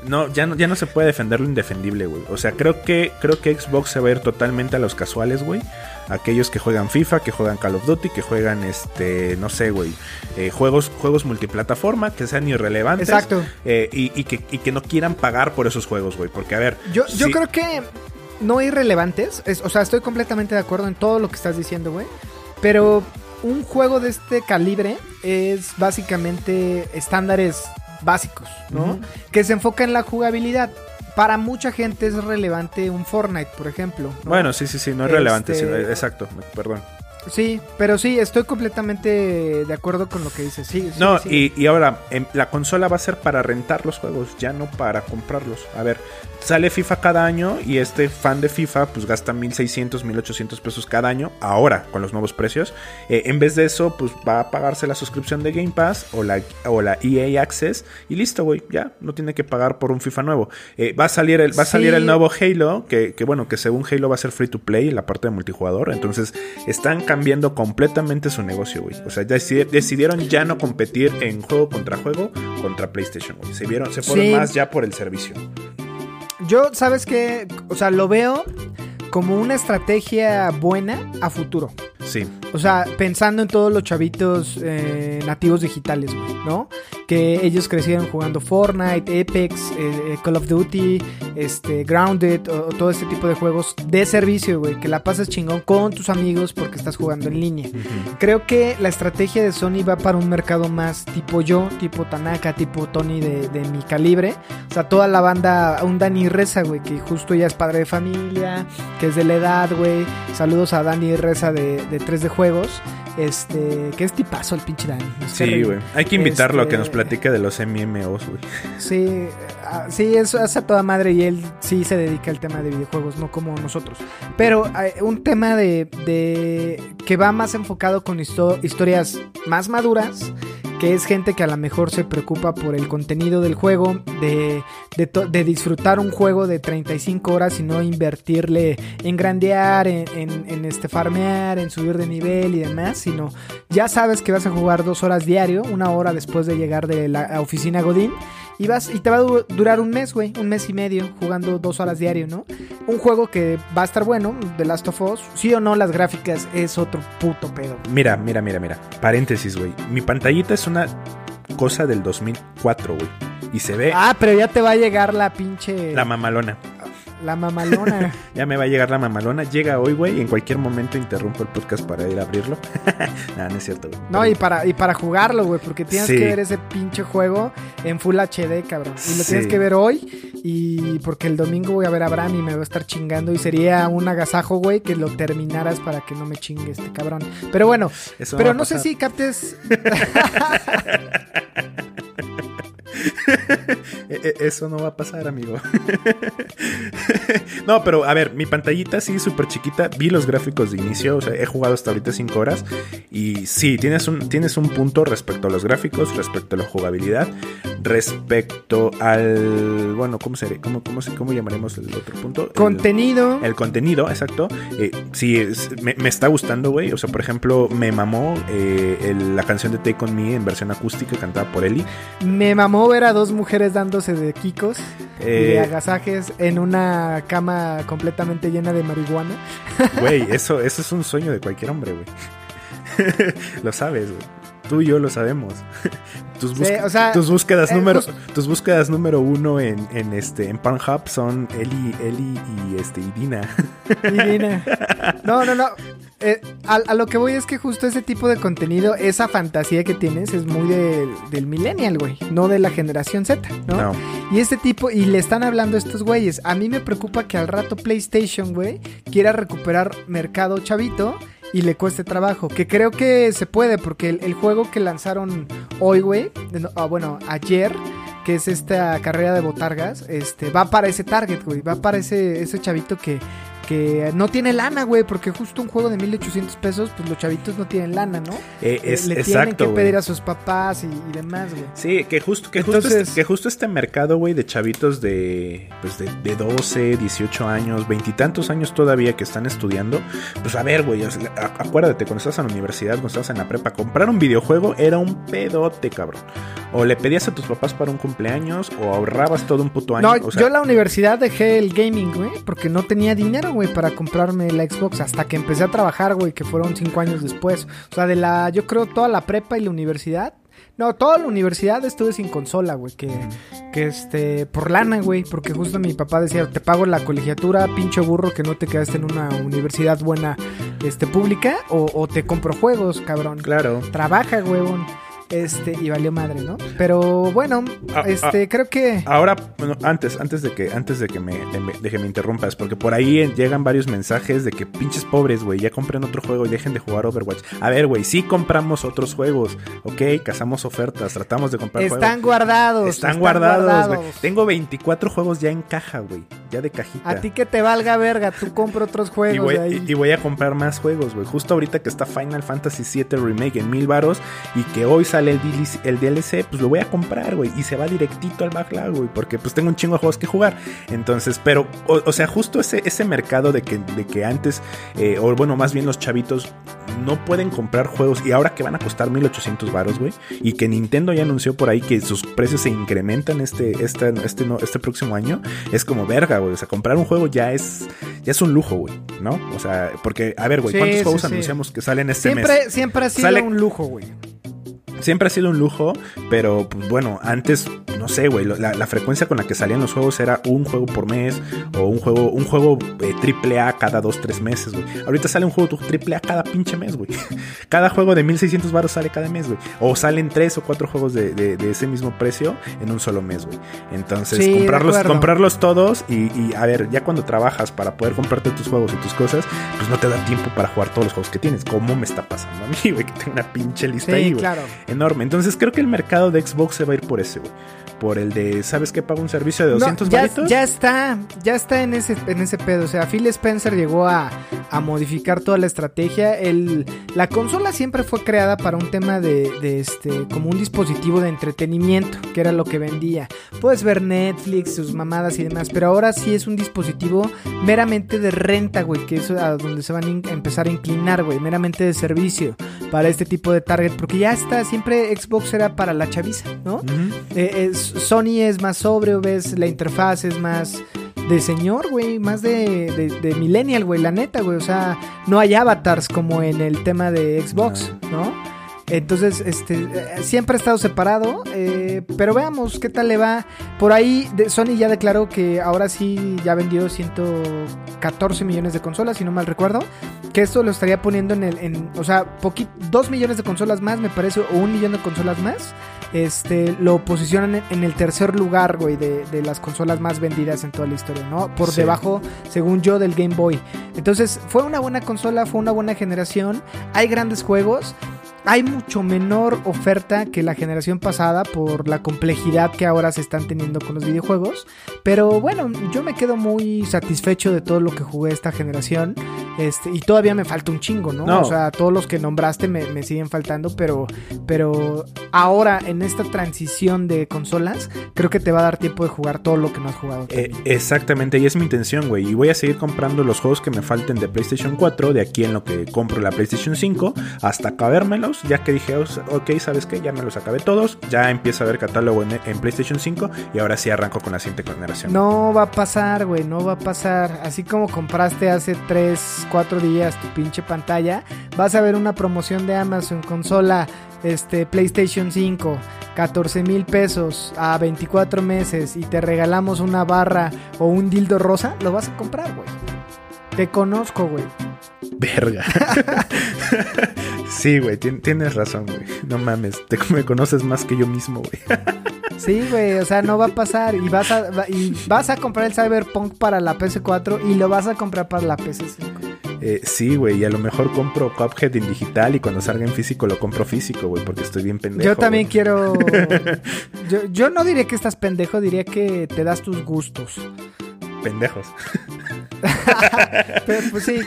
No, ya no, ya no se puede defender lo indefendible, güey. O sea, creo que, creo que Xbox se va a ir totalmente a los casuales, güey. Aquellos que juegan FIFA, que juegan Call of Duty, que juegan este, no sé, güey. eh, juegos, juegos multiplataforma, que sean irrelevantes. Exacto. eh, y, y que, y que no quieran pagar por esos juegos, güey. Porque, a ver. Yo, yo creo que no irrelevantes. Es, o sea, estoy completamente de acuerdo en todo lo que estás diciendo, güey. Pero un juego de este calibre es básicamente estándares básicos, ¿no? Que se enfoca en la jugabilidad. Para mucha gente es relevante un Fortnite, por ejemplo. ¿no? Bueno, sí, sí, sí, no es relevante. Este- sí, exacto, perdón. Sí, pero sí, estoy completamente de acuerdo con lo que dices. Sí, sí, No, sí. y, y ahora, em, la consola va a ser para rentar los juegos, ya no para comprarlos. A ver, sale FIFA cada año y este fan de FIFA pues gasta 1600, 1800 pesos cada año, ahora con los nuevos precios. Eh, en vez de eso, pues va a pagarse la suscripción de Game Pass o la, o la EA Access y listo, güey, ya no tiene que pagar por un FIFA nuevo. Eh, va a salir el, va a salir el nuevo Halo, que, que bueno, que según Halo va a ser free to play en la parte de multijugador. Entonces están cambiando completamente su negocio, güey. O sea, decidieron ya no competir en juego contra juego contra PlayStation, güey. Se vieron, se fueron Sí. más ya por el servicio. Yo, ¿sabes qué? O sea, lo veo como una estrategia buena a futuro. Sí. O sea, pensando en todos los chavitos eh, nativos digitales, güey, ¿no? Que ellos crecieron jugando Fortnite, Apex, eh, eh, Call of Duty, este, Grounded, o, o todo este tipo de juegos de servicio, güey. Que la pasas chingón con tus amigos porque estás jugando en línea. Creo que la estrategia de Sony va para un mercado más tipo yo, tipo Tanaka, tipo Tony de, de mi calibre. O sea, toda la banda, un Dani Reza, güey, que justo ya es padre de familia, que es de la edad, güey. Saludos a Dani Reza de, de 3D Juegos. Este, que es tipazo el pinche Dani. Sí, güey. Hay que invitarlo a que Este, nos platique de los MMOs, güey. Sí, ah, sí, eso hace a toda madre y él sí se dedica al tema de videojuegos, no como nosotros. Pero eh, un tema de, de que va más enfocado con histo- historias más maduras, que es gente que a lo mejor se preocupa por el contenido del juego, de, de, disfrutar un juego de 35 horas y no invertirle en grandear, en, en, en, este farmear, en subir de nivel y demás, sino ya sabes que vas a jugar dos horas diario, una hora después de llegar de la oficina Godín. Y, vas, y te va a du- durar un mes, güey, un mes y medio, jugando dos horas diario, ¿no? Un juego que va a estar bueno, The Last of Us. Sí o no, las gráficas es otro puto pedo. Mira, mira, mira, mira. Paréntesis, güey. Mi pantallita es una cosa del 2004, güey. Y se ve Ah, pero ya te va a llegar la pinche... la mamalona. La mamalona. Ya me va a llegar la mamalona. Llega hoy, güey, y en cualquier momento interrumpo el podcast para ir a abrirlo. Nada, no es cierto, güey. no, y para, y para jugarlo, güey, porque tienes Sí. que ver ese pinche juego en Full HD, cabrón. Y lo Sí. tienes que ver hoy. Y porque el domingo voy a ver a Bram y me va a estar chingando. Y sería un agasajo, güey, que lo terminaras para que no me chingue este cabrón. Pero bueno, Eso pero no sé si captes Eso no va a pasar, amigo. no, pero a ver, mi pantallita sí, súper chiquita. Vi los gráficos de inicio, o sea, he jugado hasta ahorita 5 horas. Y sí, tienes un, tienes un punto respecto a los gráficos, respecto a la jugabilidad, respecto al. Bueno, ¿cómo, seré? ¿Cómo, cómo, cómo llamaremos el otro punto? El- contenido. El contenido, exacto. Eh, sí, es- me, me está gustando, güey. O sea, por ejemplo, me mamó eh, el- la canción de Take On Me en versión acústica cantada por Eli. Me mamó ver a dos mujeres dándose de kikos y de Eh, agasajes en una cama completamente llena de marihuana. Güey, eso, eso es un sueño de cualquier hombre, güey. lo sabes, güey. Tú y yo lo sabemos. Tus, Sí, busca- o sea, tus búsquedas eh, número, tus búsquedas número uno en, en este en Pornhub son Eli, Eli y este y Dina. Divina. No, no, no. Eh, a, a lo que voy es que justo ese tipo de contenido, esa fantasía que tienes es muy del, del millennial, güey, no de la generación Z, ¿no? No. Y este tipo, y le están hablando a estos güeyes. A mí me preocupa que al rato PlayStation, güey, quiera recuperar mercado chavito y le cueste trabajo. Que creo que se puede, porque el, el juego que lanzaron hoy, güey, no, ah, bueno, ayer, que es esta carrera de botargas, este, va para ese target, güey. Va para ese, ese chavito que que no tiene lana, güey, porque justo un juego de 1800 pesos, pues los chavitos no tienen lana, ¿no? Eh, es, Le tienen exacto, que pedir a sus papás y, y demás, güey. Sí, que justo, que, justo este, que justo este mercado, güey, de chavitos de, pues de, de 12, 18 años, veintitantos años todavía que están estudiando, pues a ver, güey, acuérdate, cuando estás en la universidad, cuando estás en la prepa, comprar un videojuego era un pedote, cabrón. O le pedías a tus papás para un cumpleaños, o ahorrabas todo un puto año. No, o sea, yo en la universidad dejé el gaming, güey, porque no tenía dinero, güey, para comprarme la Xbox hasta que empecé a trabajar, güey, que fueron cinco años después. O sea, de la, yo creo toda la prepa y la universidad. No, toda la universidad estuve sin consola, güey, que, que este, por lana, güey, porque justo mi papá decía, te pago la colegiatura, pinche burro, que no te quedaste en una universidad buena, este, pública, o, o te compro juegos, cabrón. Claro. Trabaja, huevón. Este, y valió madre, ¿no? Pero bueno, Ah, este, creo que... Ahora, bueno, antes, antes de que, antes de que me, de, me- de que me interrumpas, porque por ahí llegan varios mensajes de que pinches pobres, güey, ya compren otro juego y dejen de jugar Overwatch. A ver, güey, sí compramos otros juegos, ok, cazamos ofertas, tratamos de comprar Están juegos. guardados. Están, guardados, güey. Tengo 24 juegos ya en caja, güey, ya de cajita. A ti que te valga verga, tú compra otros juegos y voy, de ahí. y- y voy a comprar más juegos, güey. Justo ahorita que está Final Fantasy VII Remake en mil varos y que hoy sale el DLC, el DLC, pues lo voy a comprar, güey. Y se va directito al backlog, güey. Porque pues tengo un chingo de juegos que jugar. Entonces, pero, o, o sea, justo ese, ese mercado de que, de que antes, eh, o bueno, más bien los chavitos no pueden comprar juegos y ahora que van a costar 1800 varos, güey. Y que Nintendo ya anunció por ahí que sus precios se incrementan este, este, este, no- este próximo año. Es como verga, güey. O sea, comprar un juego ya es, ya es un lujo, güey. ¿No? O sea, porque, a ver, güey, ¿cuántos sí, juegos sí. anunciamos que salen este mes? Siempre, siempre ha sido Sale- un lujo, güey. Siempre ha sido un lujo, pero pues bueno, antes, no sé, güey, la, la frecuencia con la que salían los juegos era un juego por mes o un juego, un juego eh, triple A cada dos, tres meses, güey. Ahorita sale un juego triple A cada pinche mes, güey. Cada juego de 1600 baros sale cada mes, güey. O salen tres o cuatro juegos de, de- de ese mismo precio en un solo mes, güey. Entonces, Sí, comprarlos, comprarlos todos y, y, a ver, ya cuando trabajas para poder comprarte tus juegos y tus cosas, pues no te da tiempo para jugar todos los juegos que tienes. ¿Cómo me está pasando a mí, güey? Que tengo una pinche lista Sí, ahí, güey claro. Enorme. Entonces creo que el mercado de Xbox se va a ir por ese, güey. Por el de, ¿sabes qué? Pago un servicio de No, 200 ya, varitos. ya está, ya está en ese, en ese pedo. O sea, Phil Spencer llegó a, a modificar toda la estrategia. El, la consola siempre fue creada para un tema de, de este, como un dispositivo de entretenimiento, que era lo que vendía. Puedes ver Netflix, sus mamadas y demás, pero ahora sí es un dispositivo meramente de renta, güey, que es a donde se van a empezar a inclinar, güey, meramente de servicio para este tipo de target, porque ya está, siempre Xbox era para la chaviza, ¿no? Ujú. Eh, es- Sony es más sobrio, ves, la interfaz es más de señor, güey, más de, de, de millennial, güey, la neta, güey. O sea, no hay avatars como en el tema de Xbox, ¿no? Entonces, este, siempre ha estado separado, eh, pero veamos qué tal le va. Por ahí, de- Sony ya declaró que ahora sí ya vendió 114 millones de consolas, si no mal recuerdo. Que esto lo estaría poniendo en el, en, o sea, poqui- 2 millones de consolas más, me parece, o un millón de consolas más. Este, lo posicionan en, el tercer lugar, güey, de, de las consolas más vendidas en toda la historia, ¿no? Por Sí. debajo, según yo, del Game Boy. Entonces, fue una buena consola, fue una buena generación. Hay grandes juegos. Hay mucho menor oferta que la generación pasada por la complejidad que ahora se están teniendo con los videojuegos. Pero bueno, yo me quedo muy satisfecho de todo lo que jugué esta generación. Este, y todavía me falta un chingo, ¿no? No. O sea, todos los que nombraste me, me siguen faltando, pero, pero ahora en esta transición de consolas, creo que te va a dar tiempo de jugar todo lo que no has jugado. Eh, exactamente, y es mi intención, güey. Y voy a seguir comprando los juegos que me falten de PlayStation 4, de aquí en lo que compro la PlayStation 5, hasta Ya que dije, "Oh, ok, ¿sabes qué? Ya me los acabé todos. Ya empiezo a ver catálogo en, en PlayStation 5 y ahora sí arranco con la siguiente generación. No va a pasar, güey, no va a pasar. Así como compraste hace 3, 4 días tu pinche pantalla, vas a ver una promoción de Amazon consola este PlayStation 5, 14 mil pesos a 24 meses y te regalamos una barra o un dildo rosa, lo vas a comprar, güey. Te conozco, güey. Verga. sí, güey, tien- tienes razón, güey. No mames, te, me conoces más que yo mismo, güey. Sí, güey, o sea, no va a pasar y vas a va- y vas a comprar el Cyberpunk para la PS4 y lo vas a comprar para la PS5. Eh, sí, güey, y a lo mejor compro Cuphead en digital y cuando salga en físico lo compro físico, güey, porque estoy bien pendejo. Yo también quiero. Yo, yo no diría que estás pendejo, diría que te das tus gustos. Pendejos. Pero, pues sí,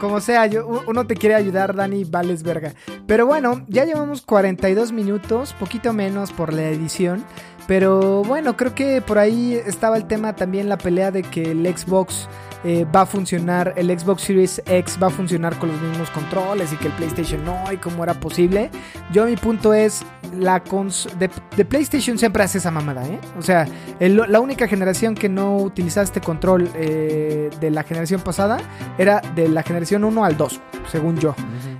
como, sea, yo, uno te quiere ayudar, Dani, vales verga. Pero bueno, ya llevamos 42 minutos, poquito menos por la edición. Pero bueno, creo que por ahí estaba el tema también, la pelea de que el Xbox eh, va a funcionar, el Xbox Series X va a funcionar con los mismos controles y que el PlayStation no, y cómo era posible. Yo mi punto es, la cons de, de PlayStation siempre hace esa mamada, ¿eh? O sea, el- la única generación que no utilizaste control eh, de la generación pasada era de la generación 1 al 2, según yo.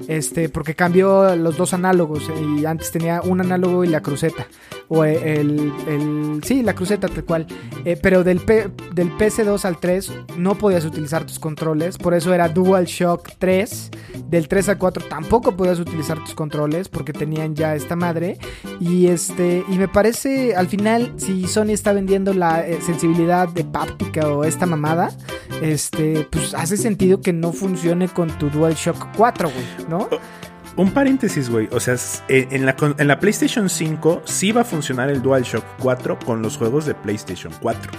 Este, porque cambió los dos análogos y antes tenía un análogo y la cruceta. O el, el- sí, la cruceta tal cual. Eh, pero del, P- del PS2 al 3 no podías utilizar tus controles. Por eso era DualShock 3. Del 3 al 4 tampoco podías utilizar tus controles porque tenían ya esta madre. Y este y me parece al final si Sony está vendiendo la eh, sensibilidad de páptica o esta mamada, este pues hace sentido que no funcione con tu DualShock 4, güey, ¿no? Un paréntesis, güey. O sea, eh, en la, en la PlayStation 5 sí va a funcionar el DualShock 4 con los juegos de PlayStation 4.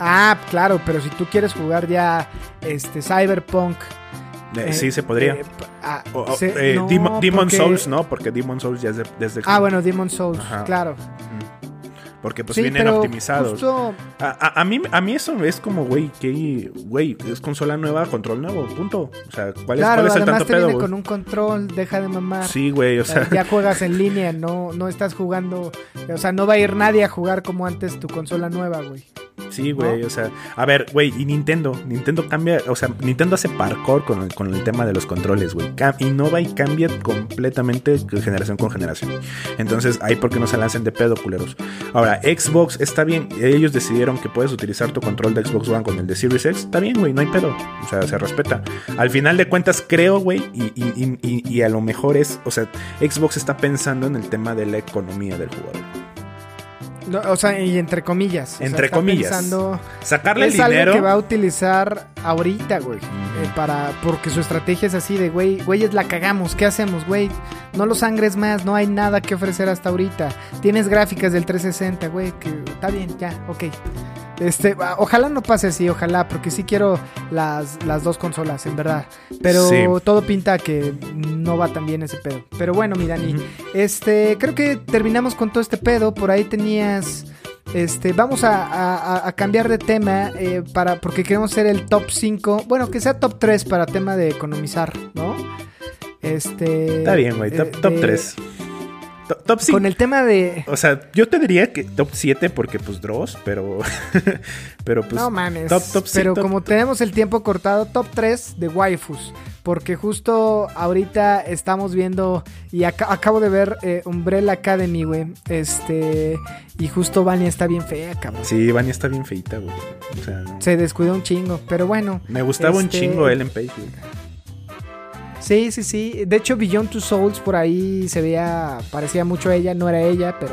Ah, claro, pero si tú quieres jugar ya este Cyberpunk Eh, eh, sí, se podría. eh, ah, O- se- no, Demon, porque- Souls, ¿no? Porque Demon Souls ya es de- desde... Ah, bueno, Demon Souls, Ajá. claro. Porque pues Sí, vienen pero optimizados. justo- A, a- a mí, a mí eso es como, güey, que, güey, es consola nueva, control nuevo, punto. O sea, ¿cuál es, claro, cuál es el tanto te pedo, viene con un control, deja de mamar. Sí, güey, o sea, ya juegas en línea, no, no estás jugando, o sea, no va a ir nadie a jugar como antes tu consola nueva, güey. sí, güey, o sea, a ver, güey, y Nintendo, Nintendo cambia, o sea, Nintendo hace parkour con el, con el tema de los controles, güey, innova y cambia completamente generación con generación. Entonces, ahí porque no se lancen de pedo, culeros. Ahora, Xbox está bien, ellos decidieron que puedes utilizar tu control de Xbox One con el de Series X, está bien, güey, no hay pedo, o sea, se respeta. Al final de cuentas, creo, güey, y, y- a lo mejor es, o sea, Xbox está pensando en el tema de la economía del jugador. No, o sea, y entre comillas. o sea, Entre comillas. pensando- Sacarle es dinero. algo que va a utilizar ahorita, güey. eh, para, porque su estrategia es así de, güey, güeyes, la cagamos, ¿qué hacemos, güey? No lo sangres más, no hay nada que ofrecer hasta ahorita. Tienes gráficas del 360, güey, que está bien, ya, ok. Este, ah, ojalá no pase así, ojalá, porque sí quiero las, las dos consolas, en verdad. Pero Sí. todo pinta que no va tan bien ese pedo. Pero bueno, mi Dani, este, creo que terminamos con todo este pedo. Por ahí tenías. Este, vamos a, a- a cambiar de tema eh, para, porque queremos hacer el top 5. Bueno, que sea top 3 para tema de economizar, ¿no? Este. Está bien, güey, top, eh, top de- 3. Top, top 5. Con el tema de. O sea, yo te diría que top 7 porque pues Dross, pero pero pues no mames. top top pero top- como tenemos el tiempo cortado, top 3 de waifus. Porque justo ahorita estamos viendo. Y aca- acabo de ver eh, Umbrella Academy, güey. Este. Y justo Vania está bien fea, cabrón. Sí, Vania está bien feita, güey. O sea, no. Se descuidó un chingo. Pero bueno. me gustaba un este- chingo Ellen Page, güey. Sí, sí, sí. De hecho, Beyond Two Souls por ahí se veía, parecía mucho a ella, no era ella, pero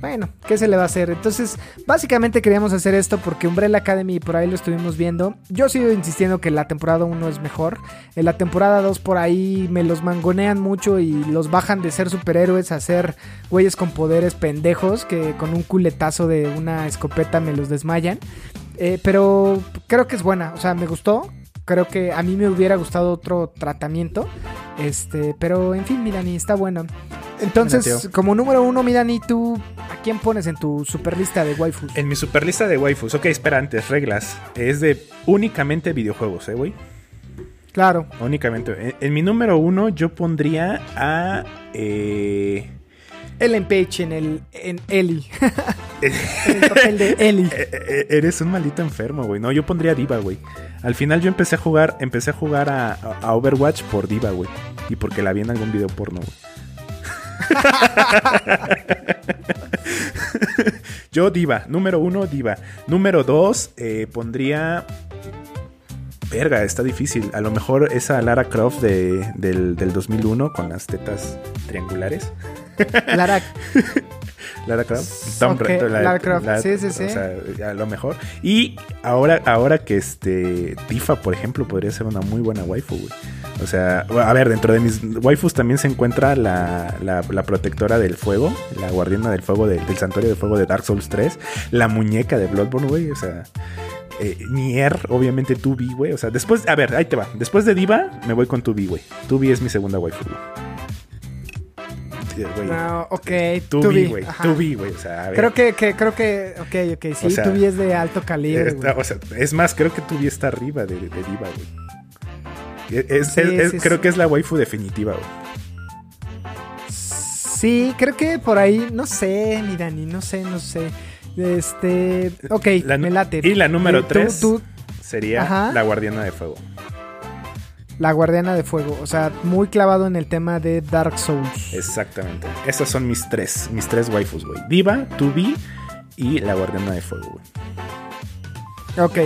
bueno, ¿qué se le va a hacer? Entonces, básicamente queríamos hacer esto porque Umbrella Academy por ahí lo estuvimos viendo. Yo sigo insistiendo que la temporada 1 es mejor. En la temporada 2 por ahí me los mangonean mucho y los bajan de ser superhéroes a ser güeyes con poderes pendejos que con un culetazo de una escopeta me los desmayan. Eh, pero creo que es buena, o sea, me gustó. Creo que a mí me hubiera gustado otro tratamiento. Este, pero en fin, Mirani, está bueno. Entonces, Mira, como número uno, Mirani, ¿tú a quién pones en tu super lista de waifus? En mi superlista de waifus, ok, espera antes, reglas. Es de únicamente videojuegos, eh, güey. Claro. Únicamente. En, en mi número uno yo pondría a... Eh, Ellen Page en el en Ellie. en el papel de Ellie. eh, eh, eres un maldito enfermo, güey. No, yo pondría Diva, güey. Al final yo empecé a jugar, empecé a jugar a, a Overwatch por Diva, güey. Y porque la vi en algún video porno, güey. Yo Diva, número uno, Diva. Número dos, eh, pondría... Verga, está difícil. A lo mejor esa Lara Croft de, del, del 2001 con las tetas triangulares. Lara, Lara Croft. Lara Croft, sí, sí, sí. O sea, a lo mejor. Y ahora, ahora que este Tifa, por ejemplo, podría ser una muy buena waifu, güey. O sea, a ver, dentro de mis waifus también se encuentra la, la, la protectora del fuego, la guardiana del fuego de- del santuario de fuego de Dark Souls 3, la muñeca de Bloodborne, güey. O sea, Eh, Nier, obviamente Tubi, güey. O sea, después, a ver, ahí te va. Después de Diva, me voy con Tubi, güey. Tubi es mi segunda waifu, güey. Güey. No, ok. Tubi, güey. Tubi, güey. O sea, a ver. Creo que, que, creo que, ok, ok, sí, O sea, Tubi es de alto calibre, Está- o sea, es más, creo que Tubi está arriba de, de Diva, güey. Es- Sí, es- creo que es la waifu definitiva, güey. Sí, creo que por ahí, no sé, mi Dani, no sé, no sé. Este, ok, La me late. Y la número Eh, tú- 3 tú, sería Ajá. la guardiana de fuego. La guardiana de fuego, o sea, muy clavado en el tema de Dark Souls. Exactamente. Esas son mis tres, mis tres waifus, güey. Diva, Tubi y la guardiana de fuego, güey. Ok,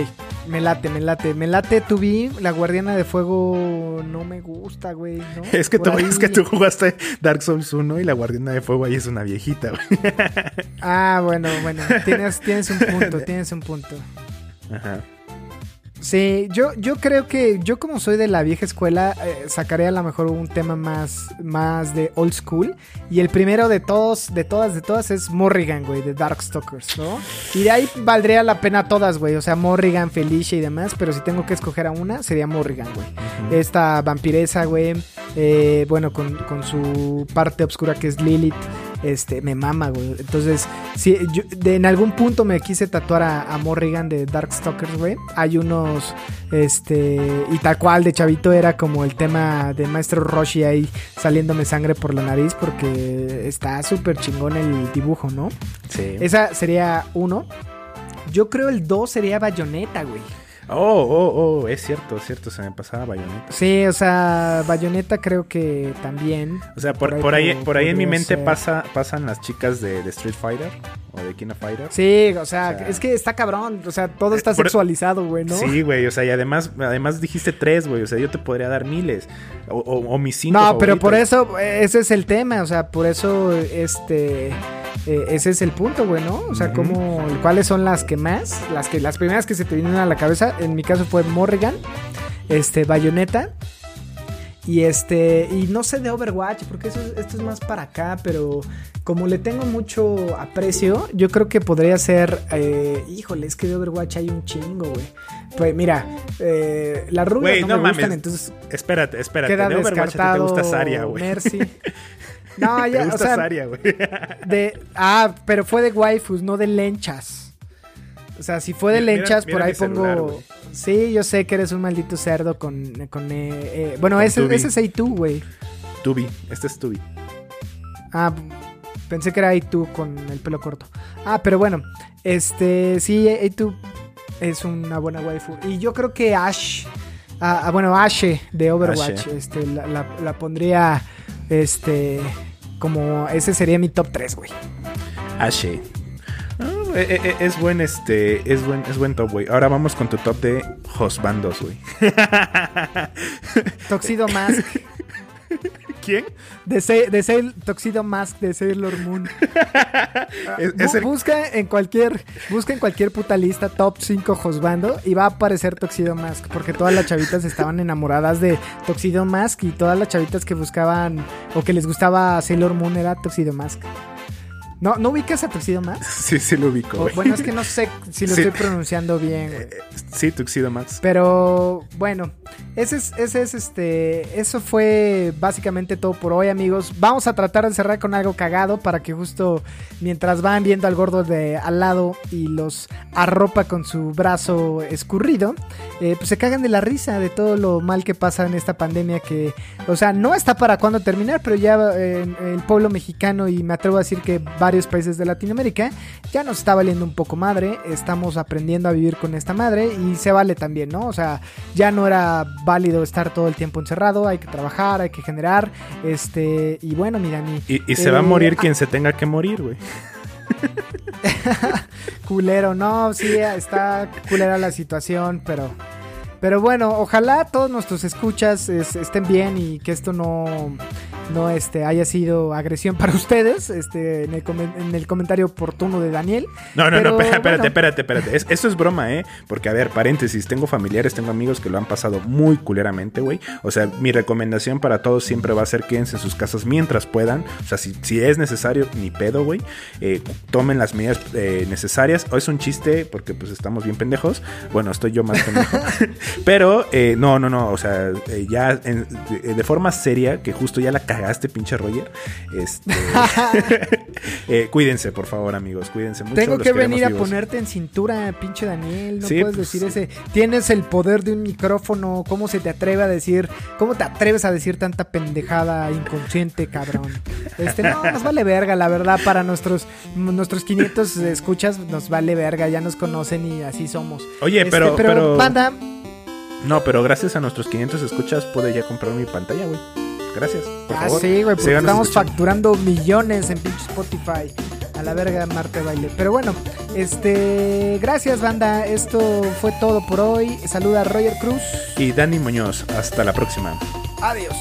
me late, me late, me late tu vi, la guardiana de fuego no me gusta, güey, ¿no? Es que, tú, es que tú jugaste Dark Souls 1 y la guardiana de fuego ahí es una viejita, güey. Ah, bueno, bueno, tienes, tienes un punto, tienes un punto. Ajá. Sí, yo, yo creo que yo como soy de la vieja escuela, eh, sacaré a lo mejor un tema más, más de old school. Y el primero de todos, de todas, de todas es Morrigan, güey, de Darkstalkers, ¿no? Y de ahí valdría la pena todas, güey. O sea, Morrigan, Felicia y demás. Pero si tengo que escoger a una, sería Morrigan, güey. Esta vampiresa, güey. eh, bueno, con, con su parte oscura que es Lilith. Este, me mama, güey. Entonces, si yo, de- en algún punto me quise tatuar a, a Morrigan de Darkstalkers, güey. Hay unos, este, y tal cual de chavito era como el tema de Maestro Roshi ahí saliéndome sangre por la nariz porque está súper chingón el dibujo, ¿no? Sí. Esa sería uno. Yo creo el dos sería Bayonetta, güey. Oh, oh, oh, es cierto, es cierto, se me pasaba Bayonetta. Sí, o sea, Bayonetta creo que también. O sea, por, Por ahí por ahí, po- por ahí en mi mente ser. pasa, pasan las chicas de, de Street Fighter o de King of Fighter. Sí, o sea, O sea, es que está cabrón. O sea, todo está por- sexualizado, güey, ¿no? Sí, güey, o sea, y además, además dijiste tres, güey, o sea, yo te podría dar miles, o, o- o mis cinco No, pero por eso, ese es el tema, o sea, por eso, este, eh, ese es el punto, güey, ¿no? O sea, como, ¿cuáles son las que más? Las que, las primeras que se te vienen a la cabeza, en mi caso fue Morrigan, este, Bayonetta, y este, y no sé de Overwatch, porque eso, esto es más para acá, pero como le tengo mucho aprecio, yo creo que podría ser, eh, híjole, es que de Overwatch hay un chingo, güey. Pues mira, eh, las rubias no, no me mames. gustan, entonces Espérate, espérate, queda de Overwatch a ti te gusta Zarya, güey. Mercy. No, ya, o gusta sea, Zarya, güey. de ah, pero fue de waifus, no de lenchas. O sea, si fue de Mira- lenchas, mira por ahí celular, pongo. Sí, yo sé que eres un maldito cerdo con con eh, eh, bueno, Con ese Tubi. ese es A2, güey. Tubi, este es Tubi. Ah, pensé que era A2 con el pelo corto. Ah, pero bueno, este sí A2 es una buena waifu y yo creo que Ash ah, ah, bueno, Ashe de Overwatch, Ashe. este la, la- la pondría este como ese sería mi top 3, güey. Ashe. Ah, eh, eh, eh, es buen este, es buen, es buen top, güey. Ahora vamos con tu top de Hosbandos, güey. Tuxedo Mask ¿Quién? de, de Sail- Tuxedo Mask de Sailor Moon. Es, Bu- es el- Busca en cualquier busca en cualquier puta lista top 5 Josbando y va a aparecer Tuxedo Mask porque todas las chavitas estaban enamoradas de Tuxedo Mask y todas las chavitas que buscaban o que les gustaba Sailor Moon era Tuxedo Mask. ¿No, ¿no ubicas a Tuxedo Mask? Sí, sí lo ubico, O- bueno, es que no sé si lo Sí. estoy pronunciando bien, güey. Sí, Tuxedo Max. Pero bueno, ese es, ese es este. Eso fue básicamente todo por hoy, amigos. Vamos a tratar de cerrar con algo cagado para que justo mientras van viendo al gordo de al lado y los arropa con su brazo escurrido, eh, pues se cagan de la risa de todo lo mal que pasa en esta pandemia que, o sea, no está para cuándo terminar, pero ya eh, el pueblo mexicano y me atrevo a decir que varios países de Latinoamérica ya nos está valiendo un poco madre, estamos aprendiendo a vivir con esta madre y se vale también, ¿no? O sea, ya no era válido estar todo el tiempo encerrado, hay que trabajar, hay que generar, este, y bueno, mira, mi Y, y se va a Eh, morir ah. quien se tenga que morir, güey. culero, no, sí, está culera la situación, pero... Pero bueno, ojalá todos nuestros escuchas es- estén bien y que esto no, no este, haya sido agresión para ustedes este, en, el, comen- en el comentario oportuno de Daniel. No, no, Pero, no, espérate, espérate, bueno. espérate, espérate. Es- eso es broma, ¿eh? Porque, a ver, paréntesis, tengo familiares, tengo amigos que lo han pasado muy culeramente, güey. O sea, mi recomendación para todos siempre va a ser quédense en sus casas mientras puedan. O sea, si, si es necesario, ni pedo, güey. Eh, tomen las medidas eh, necesarias. O es un chiste, porque pues estamos bien pendejos. Bueno, estoy yo más pendejo. Pero, eh, no, no, no. O sea, ya en- de, de forma seria, que justo ya la cagaste, pinche Roger. Este, eh, cuídense, por favor, amigos. Cuídense mucho. Tengo que venir a ponerte en cintura, pinche Daniel. No Sí, puedes pues, decir ese. Tienes el poder de un micrófono. ¿Cómo se te atreve a decir? ¿Cómo te atreves a decir tanta pendejada inconsciente, cabrón? Este, no, nos vale verga, la verdad. Para nuestros, nuestros 500 escuchas, nos vale verga. Ya nos conocen y así somos. Oye, Este, pero, pero, banda, No, pero gracias a nuestros 500 escuchas pude ya comprar mi pantalla, güey. Gracias. Por ah, favor. sí, güey, porque estamos escuchando. facturando millones en pinche Spotify. A la verga, Marte Baile. Pero bueno, este. Gracias, banda. Esto fue todo por hoy. Saluda a Roger Cruz. Y Dani Muñoz, hasta la próxima. Adiós.